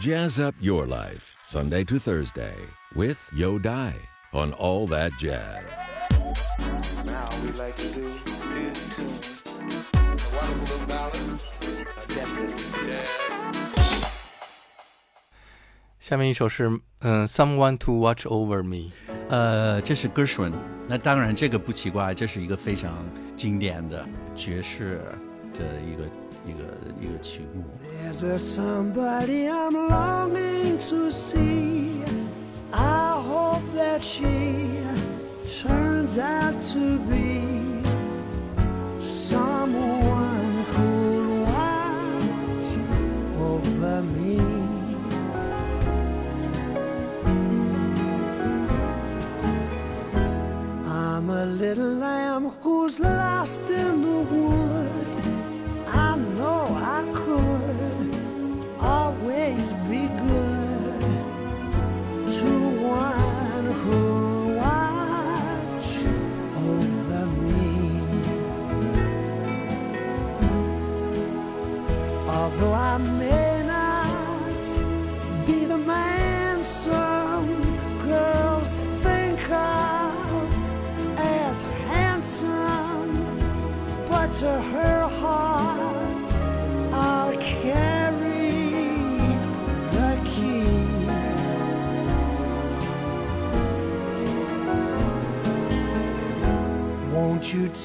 Jazz up your life, Sunday to Thursday, with Yo Dai on All That Jazz. Now we like to do in tune. A wonderful little ballad, attempted jazz. 下面一首是嗯、Someone to Watch Over Me。呃，这是 Gershwin。那当然，这个不奇怪，这是一个非常经典的爵士的一个 一个一个曲目。 There's a somebody I'm longing to see. I hope that she turns out to be someone who'll watch over me. I'm a little lamb who's lost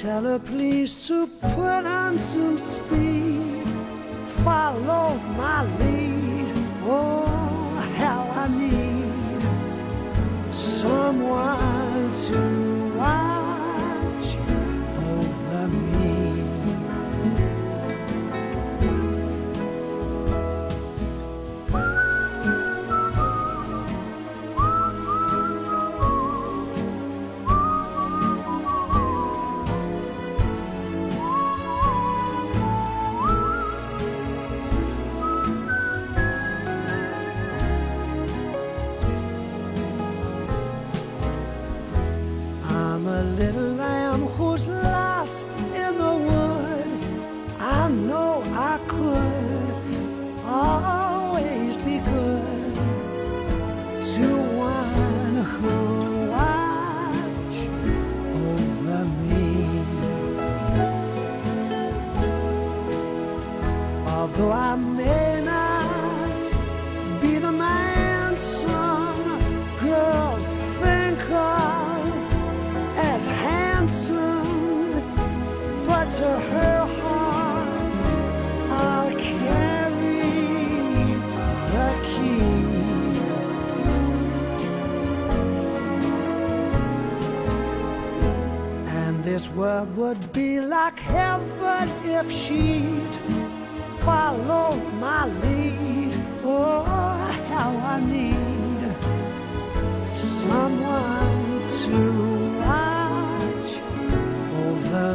Tell her please to put on some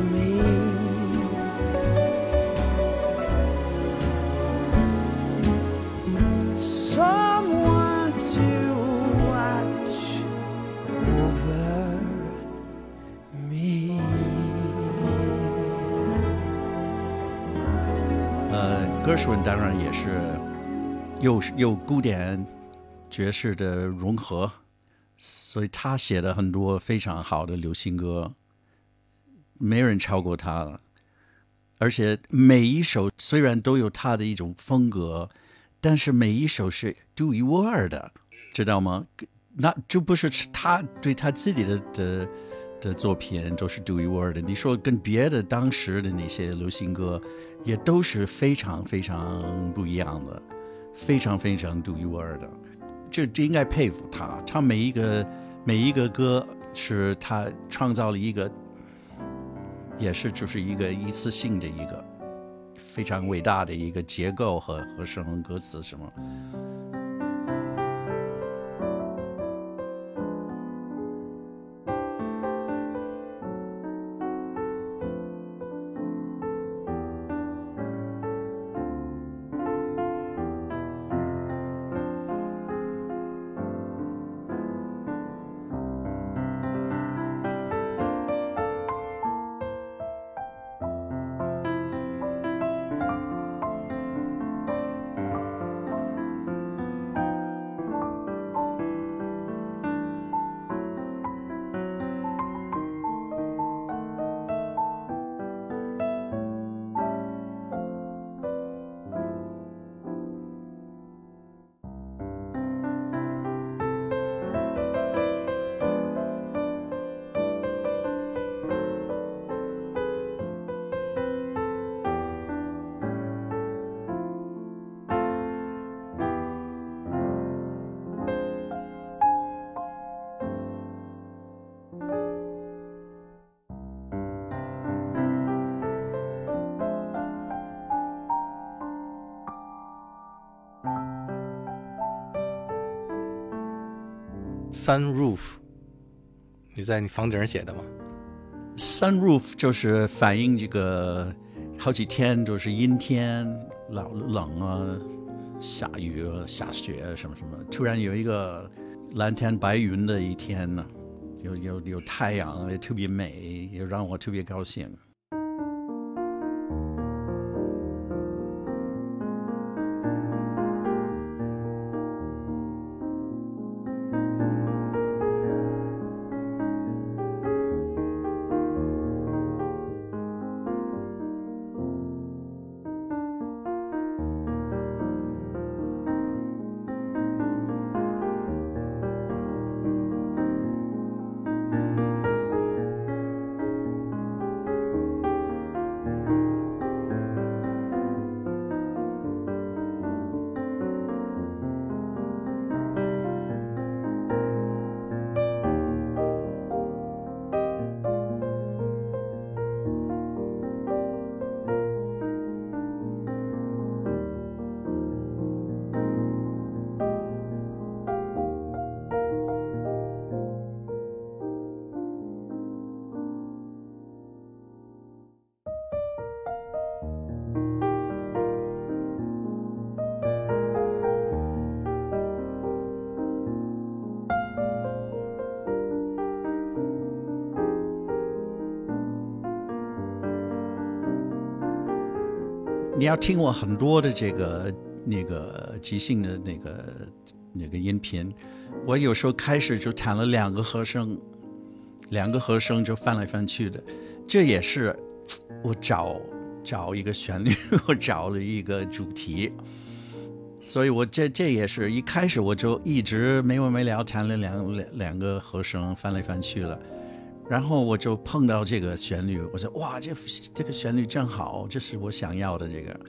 me. Someone to watch over me. 呃，Gershwin 当然也是又是又古典爵士的融合，所以他写的很多非常好的流行歌， 没人超过他了。而且每一首虽然都有他的一种风格，但是每一首是独一无二的，知道吗？那就不是他对他自己的的的作品都是独一无二的。你说跟别的当时的那些流行歌，也都是非常非常不一样的，非常非常独一无二的。这这应该佩服他，他每一个每一个歌是他创造了一个，也是就是一个一次性的一个非常伟大的一个结构和和声歌词什么。sunroof，你在你房顶上写的吗？Sunroof 就是反映这个好几天就是阴天、老冷啊、下雨啊、下雪什么什么，突然有一个蓝天白云的一天呢，有有有太阳，也特别美，也让我特别高兴。你要听我很多的这个那个即兴的那个那个音频，我有时候开始就弹了两个和声，两个和声就翻来翻去的，这也是我找找一个旋律，我找了一个主题，所以我这这也是一开始我就一直没完没了弹了两两两个和声翻来翻去了。然后我就碰到这个旋律，我说哇，这这个旋律正好，这是我想要的这个，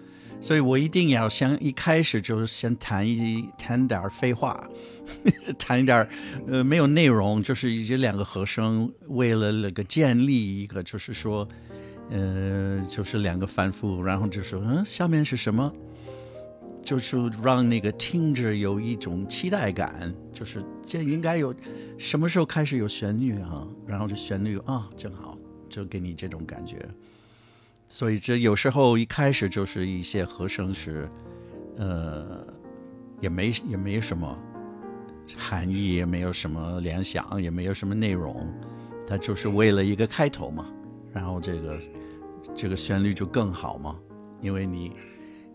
所以我一定要先一开始就是先弹一弹点儿废话，弹一点儿呃没有内容，就是这两个和声，为了那个建立一个，就是说，呃，就是两个反复，然后就说嗯，下面是什么？就是让那个听着有一种期待感，就是这应该有什么时候开始有旋律啊？然后这旋律啊，正好就给你这种感觉。所以这有时候一开始就是一些和声是，呃，也没也没什么含义，也没有什么联想，也没有什么内容，它就是为了一个开头嘛。然后这个这个旋律就更好嘛，因为你。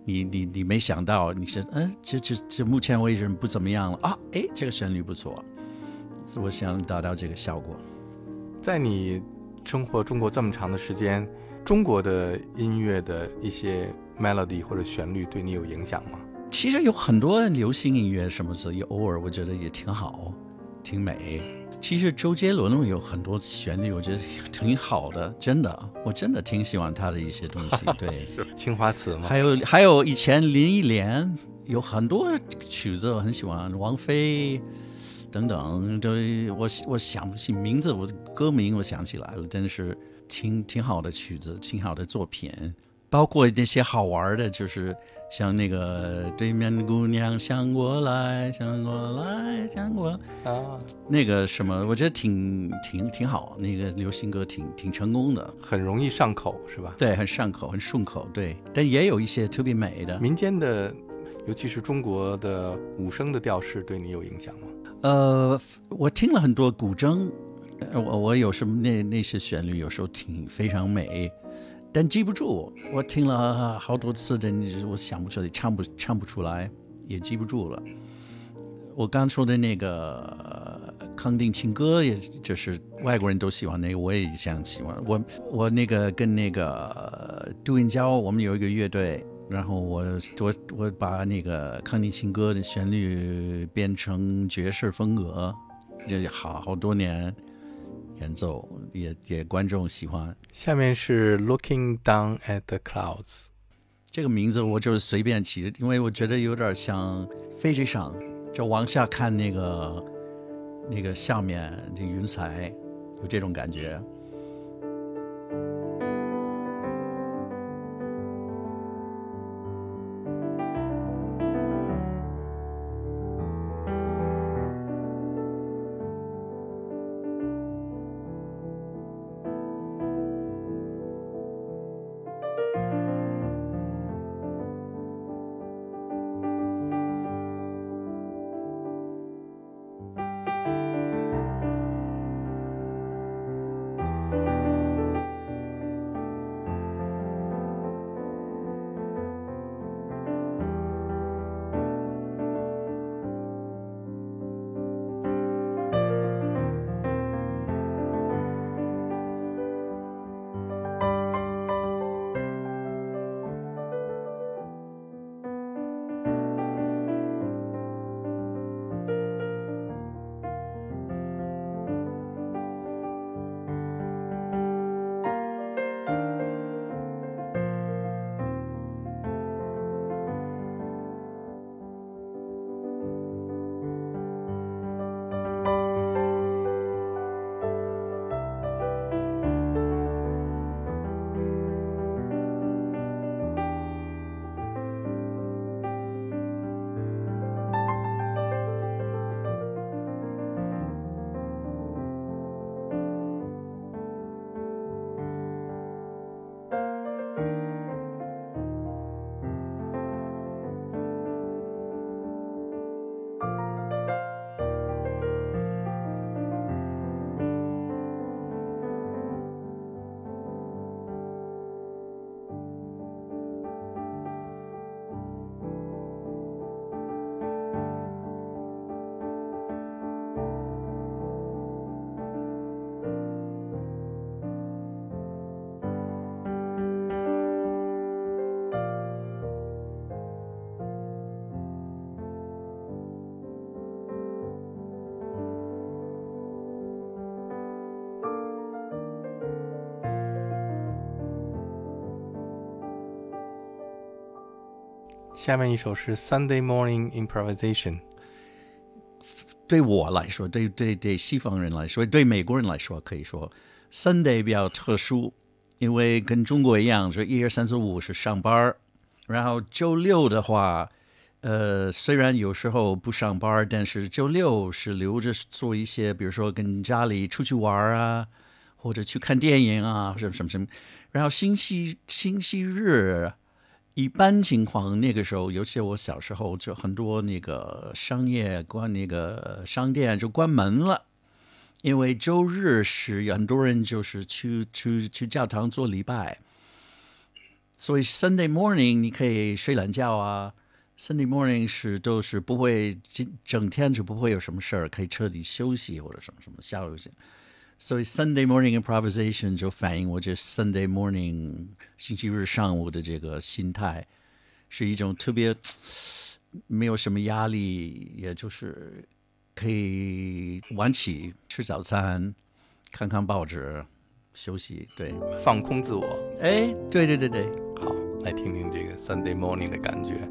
你你你没想到，你是嗯，这这这目前为止不怎么样了啊，哎，这个旋律不错，是我想达到这个效果。在你生活中国这么长的时间，中国的音乐的一些 melody 或者旋律对你有影响吗？其实有很多流行音乐什么的，也偶尔我觉得也挺好，挺美。其实周杰伦有很多旋律，我觉得挺好的，真的，我真的挺喜欢他的一些东西。对，青花瓷吗？还有还有以前林忆莲有很多曲子我很喜欢，王菲等等，都我我想不起名字，我的歌名我想起来了，真的是挺挺好的曲子，挺好的作品，包括那些好玩的，就是。像那个对面的姑娘向过来，向过来，向过来啊，那个什么，我觉得挺挺挺好，那个流行歌挺挺成功的，很容易上口，是吧？对，很上口，很顺口，对。但也有一些特别美的民间的，尤其是中国的五声的调式，对你有影响吗？呃，我听了很多古筝，我我有什么那那些旋律，有时候挺非常美。但记不住，我听了好多次的，我想不出来，唱不唱不出来，也记不住了。我刚说的那个康定情歌，也就是外国人都喜欢那个，我也想喜欢。我我那个跟那个杜云娇，我们有一个乐队，然后我我我把那个康定情歌的旋律变成爵士风格，这好好多年。演奏也也观众喜欢。下面是 Looking Down at the Clouds，这个名字我就是随便起，因为我觉得有点像飞机上，就往下看那个那个下面这云彩，有这种感觉。下面一首是 Sunday Morning Improvisation。对我来说，对对对西方人来说，对美国人来说，可以说 Sunday 比较特殊，因为跟中国一样，说一二三四五是上班，然后周六的话，呃，虽然有时候不上班，但是周六是留着做一些，比如说跟家里出去玩啊，或者去看电影啊，什么什么什么。然后星期星期日，一般情况那个时候，尤其我小时候，就很多那个商业关那个商店就关门了，因为周日是很多人就是去去去教堂做礼拜，所以 Sunday morning 你可以睡懒觉啊。Sunday morning 是都是不会整整天就不会有什么事儿，可以彻底休息或者什么什么下午去。所以 Sunday morning improvisation 就反映我这 Sunday morning 星期日上午的这个心态，是一种特别没有什么压力，也就是可以晚起吃早餐，看看报纸，休息。对，放空自我。哎，对对对对，好，来听听这个 Sunday morning 的感觉。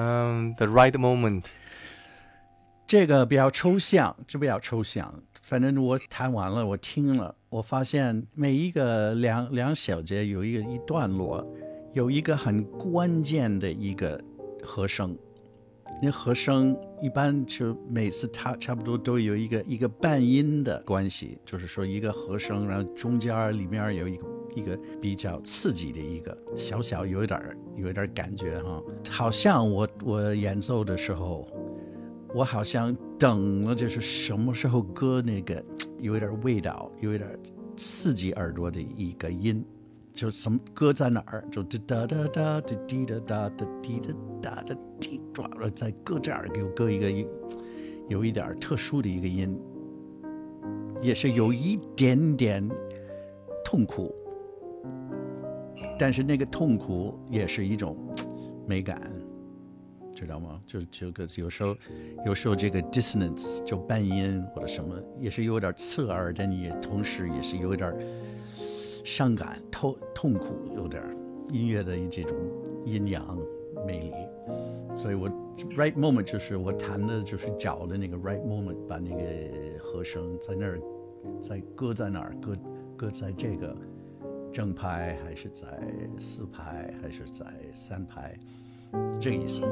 嗯，the right moment，这个比较抽象，这比较抽象。反正我弹完了，我听了，我发现每一个两两小节有一个一段落，有一个很关键的一个和声。那和声一般就每次它差不多都有一个一个半音的关系，就是说一个和声，然后中间里面有一个一个比较刺激的一个小小有一点儿有一点儿感觉哈，好像我我演奏的时候，我好像等了就是什么时候歌那个有一点味道，有一点刺激耳朵的一个音，就什么歌在哪儿就哒哒哒哒滴哒哒哒滴哒哒哒。滴抓了，在搁这儿给我搁一个音有一点儿特殊的一个音，也是有一点点痛苦，但是那个痛苦也是一种 美感，知道吗？就就个有时候有时候这个 dissonance 就半音或者什么，也是有点刺耳，但也同时也是有点 伤感、痛痛苦，有点音乐的这种阴阳魅力。所以我 right moment 就是我弹的就是找的那个 right moment，把那个和声在那儿，在搁在哪儿，搁搁在这个正拍还是在四拍还是在三拍，这个意思。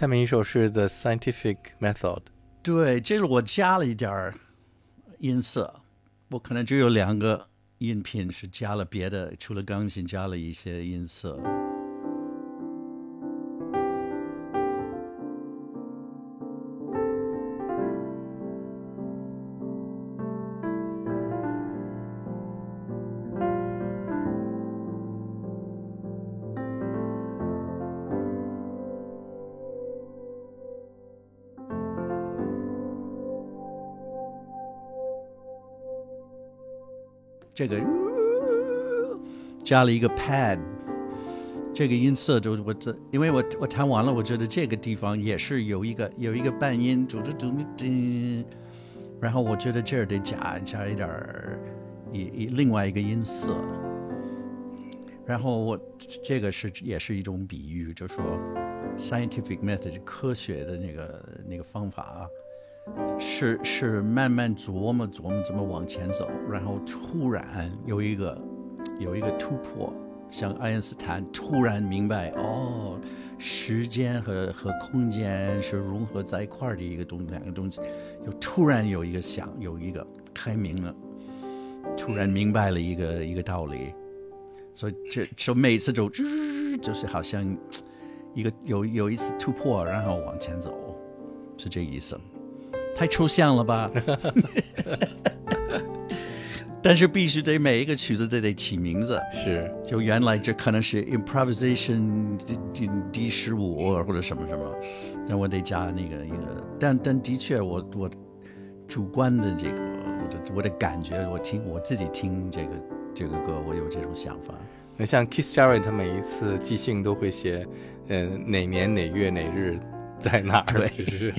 下面一首是 The Scientific Method。对，这是我加了一点儿音色，我可能只有两个音频是加了别的，除了钢琴加了一些音色。加了一个 pad，这个音色就我这，因为我我弹完了，我觉得这个地方也是有一个有一个半音，嘟嘟嘟嘟，然后我觉得这儿得加加一点儿一一另外一个音色，然后我这个是也是一种比喻，就说 scientific method 科学的那个那个方法啊。是是慢慢琢磨琢磨怎么往前走，然后突然有一个有一个突破，像爱因斯坦突然明白哦，时间和和空间是融合在一块儿的一个东两个东西，又突然有一个想有一个开明了，突然明白了一个一个道理，所以这就每次就就是好像一个有有一次突破，然后往前走，是这意思。太抽象了吧？但是必须得每一个曲子都得起名字。是，就原来这可能是 improvisation 第第第十五或者什么什么，但我得加那个一个。但但的确，我我主观的这个我的我的感觉，我听我自己听这个这个歌，我有这种想法。那像 Keith Jarrett，他每一次即兴都会写，嗯，哪年哪月哪日在哪儿？对。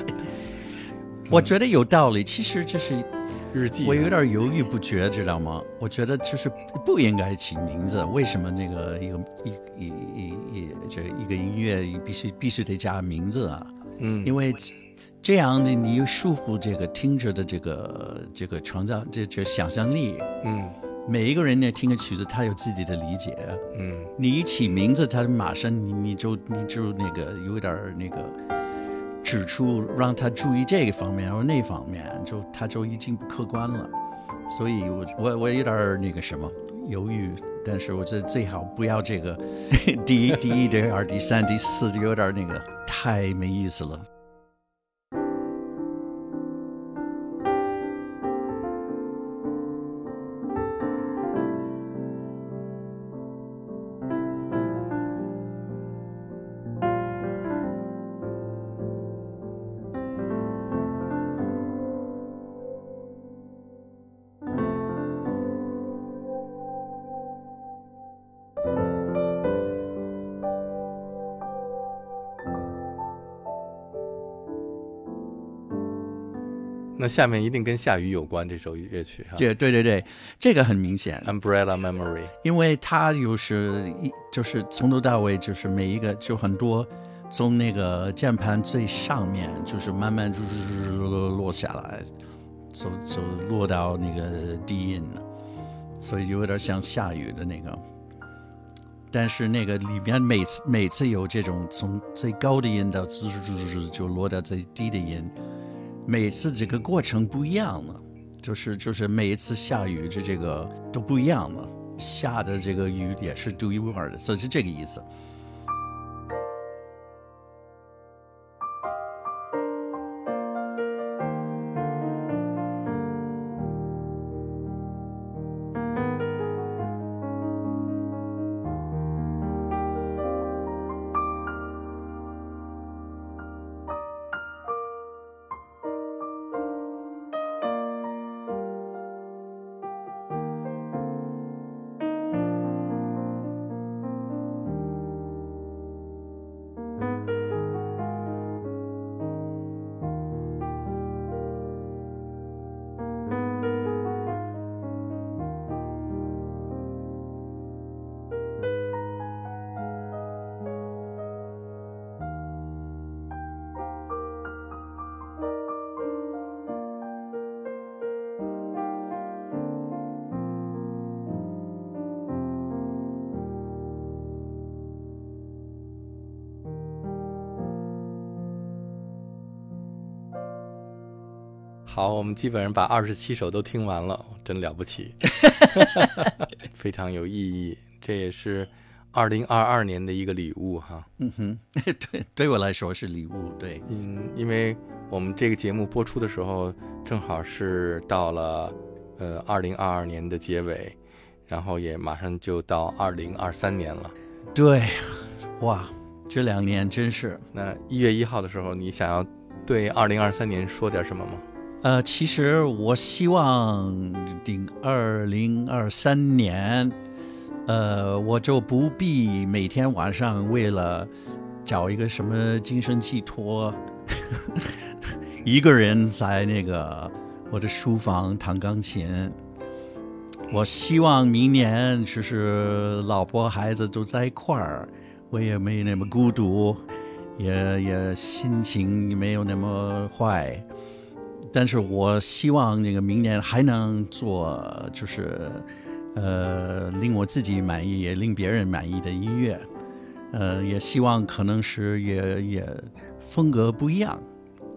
我觉得有道理，其实这是日记。我有点犹豫不决，知道吗？我觉得就是不应该起名字。为什么那个一个一一一一这一个音乐必须必须得加名字啊？嗯，因为这样的你又束缚这个听着的这个这个创造这这想象力。嗯，每一个人呢听个曲子，他有自己的理解。嗯，你一起名字，他马上你你就你就那个有点那个。指出让他注意这个方面然后那方面，就他就已经不客观了。所以我我我有点那个什么犹豫，但是我觉得最好不要这个 第一、第一、第二、第三、第四，有点那个太没意思了。那下面一定跟下雨有关，这首乐曲哈。对对对对，这个很明显，Umbrella Memory，因为它又是一就是从头到尾就是每一个就很多从那个键盘最上面就是慢慢落下来，走走落到那个低音了，所以有点像下雨的那个。但是那个里面每次每次有这种从最高的音到滋滋滋滋就落到最低的音，每次这个过程不一样了，就是就是每一次下雨这这个都不一样了，下的这个雨也是独一无二的，所以是这个意思。好，我们基本上把二十七首都听完了，真了不起，非常有意义。这也是二零二二年的一个礼物哈。嗯哼，对，对我来说是礼物。对，嗯，因为我们这个节目播出的时候，正好是到了呃二零二二年的结尾，然后也马上就到二零二三年了。对，哇，这两年真是，那一月一号的时候，你想要对二零二三年说点什么吗？呃，其实我希望顶二零二三年，呃，我就不必每天晚上为了找一个什么精神寄托，一个人在那个我的书房弹钢琴。我希望明年就是老婆孩子都在一块儿，我也没那么孤独，也也心情没有那么坏。但是我希望那个明年还能做，就是呃令我自己满意，也令别人满意的音乐。呃，也希望可能是也也风格不一样，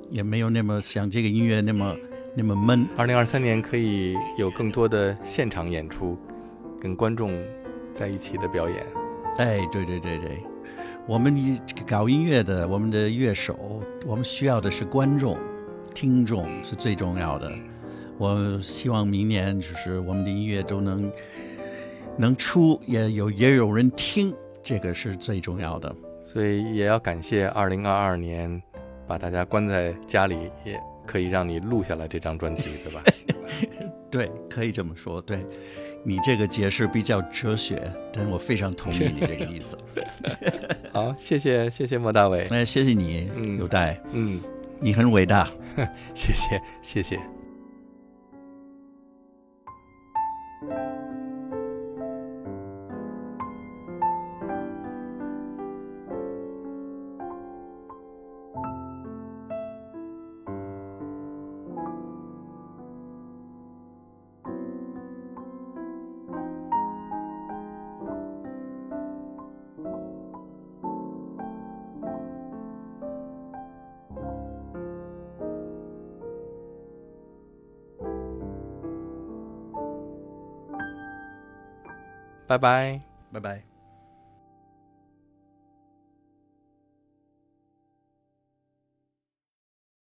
也没有那么像这个音乐那么那么闷。二零二三年可以有更多的现场演出，跟观众在一起的表演。哎，对对对对，我们搞音乐的，我们的乐手，我们需要的是观众。听众是最重要的。我希望明年就是我们的音乐都能能出，也有也有人听，这个是最重要的。所以也要感谢二零二二年把大家关在家里，也可以让你录下来这张专辑，对吧？对，可以这么说。对你这个解释比较哲学，但我非常同意你这个意思。好，谢谢谢谢莫大伟，哎，谢谢你，嗯有待，嗯。你很伟大。谢谢，谢谢。拜拜。拜拜。